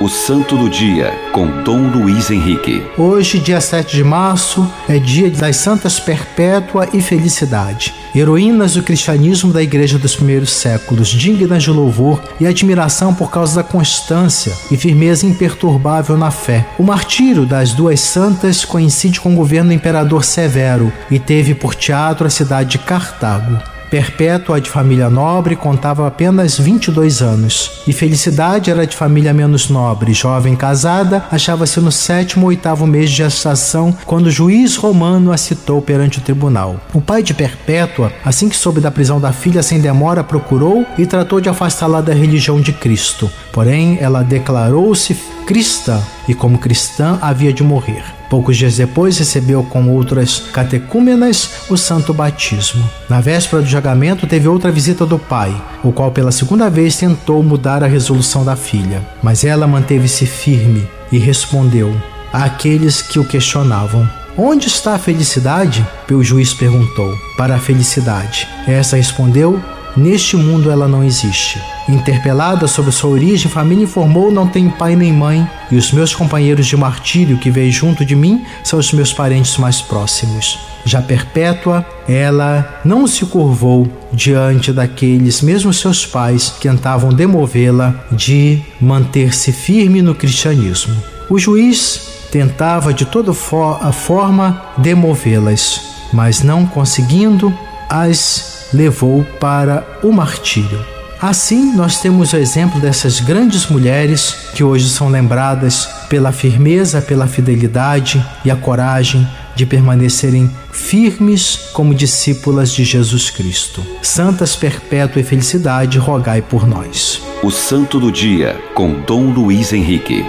O Santo do Dia, com Dom Luiz Henrique. Hoje, dia 7 de março, é dia das Santas Perpétua e Felicidade, heroínas do cristianismo da Igreja dos primeiros séculos, dignas de louvor e admiração por causa da constância e firmeza imperturbável na fé. O martírio das duas santas coincide com o governo do imperador Severo e teve por teatro a cidade de Cartago. Perpétua, de família nobre, contava apenas 22 anos. E Felicidade era de família menos nobre, jovem casada, achava-se no sétimo ou oitavo mês de gestação quando o juiz romano a citou perante o tribunal. O pai de Perpétua, assim que soube da prisão da filha, sem demora procurou e tratou de afastá-la da religião de Cristo. Porém, ela declarou-se cristã e, como cristã, havia de morrer. Poucos dias depois, recebeu com outras catecúmenas o santo batismo. Na véspera do julgamento, teve outra visita do pai, o qual pela segunda vez tentou mudar a resolução da filha. Mas ela manteve-se firme e respondeu àqueles que o questionavam: Onde está a felicidade? O juiz perguntou. Para a felicidade. Essa respondeu: Neste mundo ela não existe. Interpelada sobre sua origem, a família informou: não tenho pai nem mãe, e os meus companheiros de martírio que veio junto de mim são os meus parentes mais próximos. Já Perpétua, ela não se curvou diante daqueles mesmos seus pais que tentavam demovê-la de manter-se firme no cristianismo. O juiz tentava de toda forma demovê-las, mas não conseguindo, as levou para o martírio. Assim, nós temos o exemplo dessas grandes mulheres que hoje são lembradas pela firmeza, pela fidelidade e a coragem de permanecerem firmes como discípulas de Jesus Cristo. Santas perpétua e felicidade, rogai por nós. O Santo do Dia, com Dom Luiz Henrique.